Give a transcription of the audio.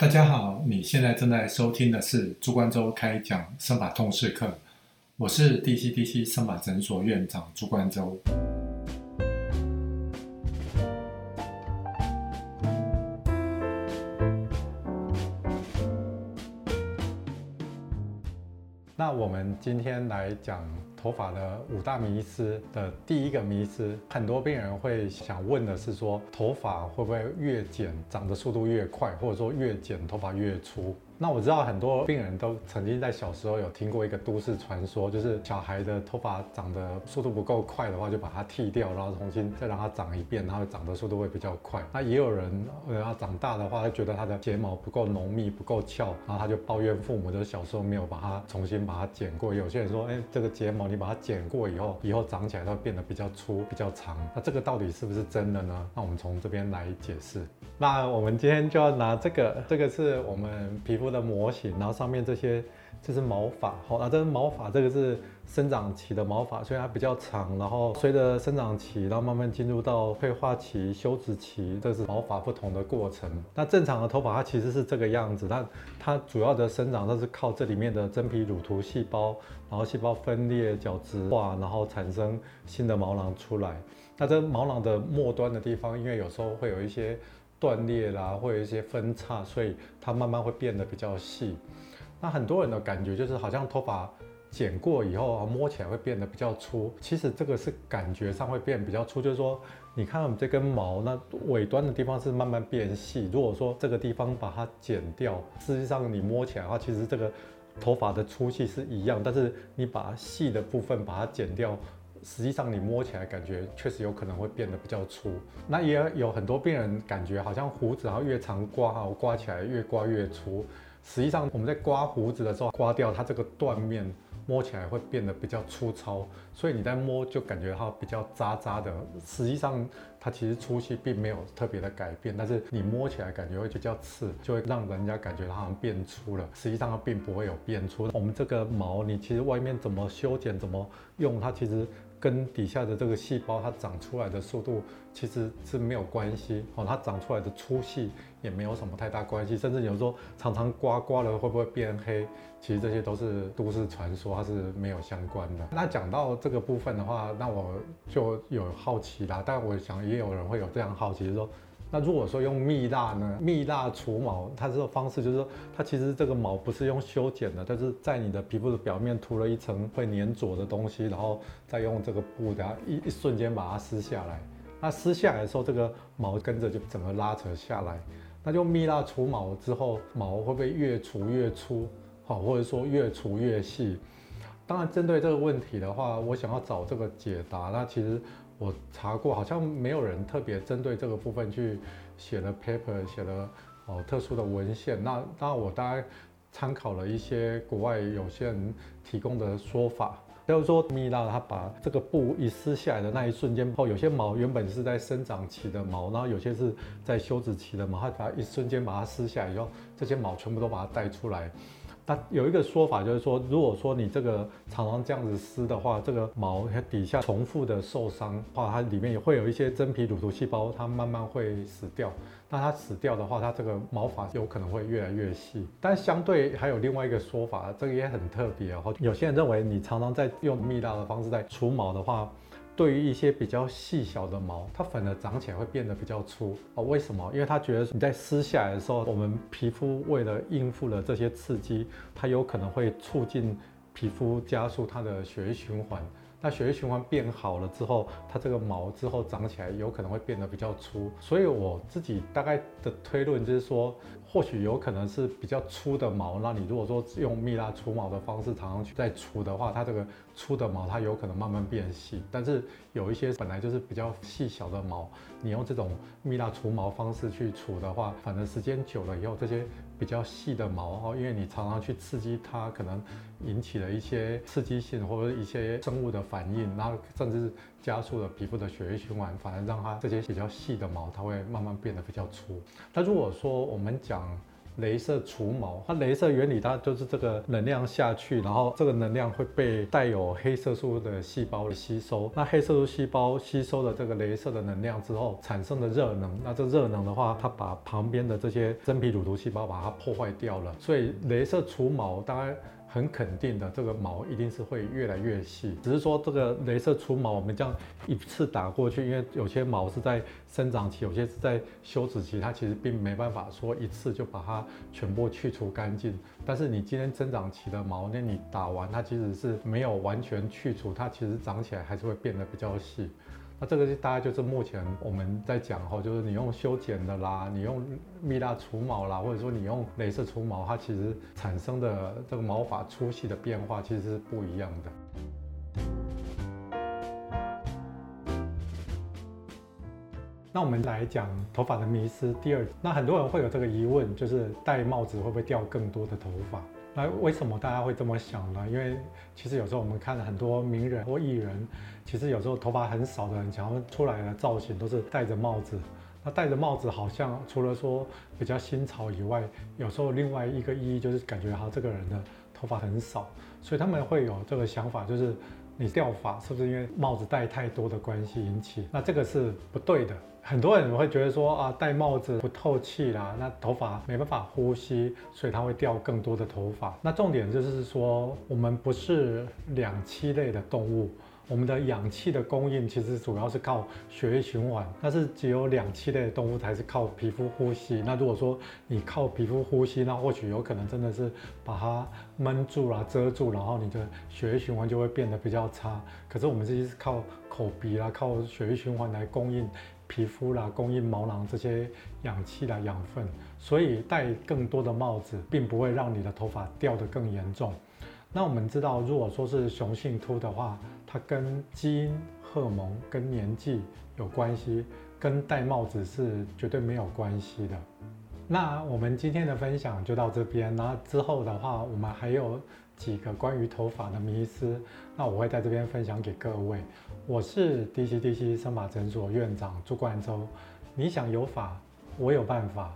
大家好，你现在正在收听的是朱关周开讲生法通识课，我是 DCDC 生法诊所院长朱关周。那我们今天来讲。头发的五大迷思的第一个迷思，很多病人会想问的是说，头发会不会越剪长的速度越快，或者说越剪头发越粗？那我知道很多病人都曾经在小时候有听过一个都市传说，就是小孩的头发长得速度不够快的话，就把它剃掉，然后重新再让它长一遍，然后长的速度会比较快。那也有人，呃，他长大的话，他觉得他的睫毛不够浓密、不够翘，然后他就抱怨父母，就是小时候没有把它重新把它剪过。有些人说，哎，这个睫毛你把它剪过以后，以后长起来它会变得比较粗、比较长。那这个到底是不是真的呢？那我们从这边来解释。那我们今天就要拿这个，这个是我们皮肤的模型，然后上面这些这是毛发，好，那这是毛发，这个是生长期的毛发，所以它比较长，然后随着生长期，然后慢慢进入到退化期、休止期，这是毛发不同的过程。那正常的头发它其实是这个样子，它它主要的生长都是靠这里面的真皮乳突细胞，然后细胞分裂、角质化，然后产生新的毛囊出来。那这毛囊的末端的地方，因为有时候会有一些断裂啦，会有一些分叉，所以它慢慢会变得比较细。那很多人的感觉就是好像头发剪过以后啊，摸起来会变得比较粗。其实这个是感觉上会变比较粗，就是说你看我们这根毛，那尾端的地方是慢慢变细。如果说这个地方把它剪掉，实际上你摸起来的话，其实这个头发的粗细是一样，但是你把细的部分把它剪掉。实际上你摸起来感觉确实有可能会变得比较粗，那也有很多病人感觉好像胡子然后越长刮，刮起来越刮越粗。实际上我们在刮胡子的时候，刮掉它这个断面，摸起来会变得比较粗糙，所以你在摸就感觉它比较渣渣的。实际上它其实粗细并没有特别的改变，但是你摸起来感觉会比较刺，就会让人家感觉它好像变粗了。实际上它并不会有变粗。我们这个毛你其实外面怎么修剪怎么用，它其实。跟底下的这个细胞，它长出来的速度其实是没有关系哦，它长出来的粗细也没有什么太大关系，甚至有时候常常刮刮了会不会变黑，其实这些都是都市传说，它是没有相关的。那讲到这个部分的话，那我就有好奇啦，但我想也有人会有这样好奇，就说。那如果说用蜜蜡呢？蜜蜡除毛，它这个方式就是说，它其实这个毛不是用修剪的，但是在你的皮肤的表面涂了一层会粘着的东西，然后再用这个布，然后一一瞬间把它撕下来。那撕下来的时候，这个毛跟着就整个拉扯下来。那就蜜蜡除毛之后，毛会不会越除越粗？好，或者说越除越细？当然，针对这个问题的话，我想要找这个解答。那其实。我查过，好像没有人特别针对这个部分去写了 paper，写了哦特殊的文献。那当然，我大概参考了一些国外有些人提供的说法，就是说蜜蜡它把这个布一撕下来的那一瞬间，后有些毛原本是在生长期的毛，然后有些是在休止期的毛，它把一瞬间把它撕下来以后，这些毛全部都把它带出来。它有一个说法就是说，如果说你这个常常这样子撕的话，这个毛它底下重复的受伤话，它里面也会有一些真皮乳头细胞，它慢慢会死掉。那它死掉的话，它这个毛发有可能会越来越细。但相对还有另外一个说法，这个也很特别哦。有些人认为你常常在用蜜蜡的方式在除毛的话。对于一些比较细小的毛，它反而长起来会变得比较粗哦。为什么？因为他觉得你在撕下来的时候，我们皮肤为了应付了这些刺激，它有可能会促进皮肤加速它的血液循环。那血液循环变好了之后，它这个毛之后长起来有可能会变得比较粗。所以我自己大概的推论就是说。或许有可能是比较粗的毛，那你如果说用蜜蜡除毛的方式常常去再除的话，它这个粗的毛它有可能慢慢变细。但是有一些本来就是比较细小的毛，你用这种蜜蜡除毛方式去除的话，反正时间久了以后，这些比较细的毛哈，因为你常常去刺激它，可能引起了一些刺激性或者一些生物的反应，然后甚至是加速了皮肤的血液循环，反而让它这些比较细的毛它会慢慢变得比较粗。那如果说我们讲镭射除毛。它镭射原理，它就是这个能量下去，然后这个能量会被带有黑色素的细胞吸收。那黑色素细胞吸收了这个镭射的能量之后，产生的热能，那这热能的话，它把旁边的这些真皮乳头细胞把它破坏掉了。所以镭射除毛，大概。很肯定的，这个毛一定是会越来越细。只是说这个镭射除毛，我们这样一次打过去，因为有些毛是在生长期，有些是在休止期，它其实并没办法说一次就把它全部去除干净。但是你今天增长期的毛，那你打完它其实是没有完全去除，它其实长起来还是会变得比较细。那这个大概就是目前我们在讲哈，就是你用修剪的啦，你用蜜蜡除毛啦，或者说你用镭射除毛，它其实产生的这个毛发粗细的变化其实是不一样的。那我们来讲头发的迷失第二，那很多人会有这个疑问，就是戴帽子会不会掉更多的头发？那为什么大家会这么想呢？因为其实有时候我们看了很多名人或艺人，其实有时候头发很少的人，想要出来的造型都是戴着帽子。那戴着帽子好像除了说比较新潮以外，有时候另外一个意义就是感觉他这个人的头发很少，所以他们会有这个想法，就是你掉发是不是因为帽子戴太多的关系引起？那这个是不对的。很多人会觉得说啊，戴帽子不透气啦，那头发没办法呼吸，所以它会掉更多的头发。那重点就是说，我们不是两栖类的动物，我们的氧气的供应其实主要是靠血液循环，但是只有两栖类的动物才是靠皮肤呼吸。那如果说你靠皮肤呼吸，那或许有可能真的是把它闷住了、遮住，然后你的血液循环就会变得比较差。可是我们这些是靠口鼻啦，靠血液循环来供应。皮肤啦，供应毛囊这些氧气啦、养分，所以戴更多的帽子，并不会让你的头发掉得更严重。那我们知道，如果说是雄性秃的话，它跟基因、荷尔蒙跟年纪有关系，跟戴帽子是绝对没有关系的。那我们今天的分享就到这边，那之后的话，我们还有几个关于头发的迷思，那我会在这边分享给各位。我是 D C D C 生发诊所院长朱冠洲，你想有法，我有办法。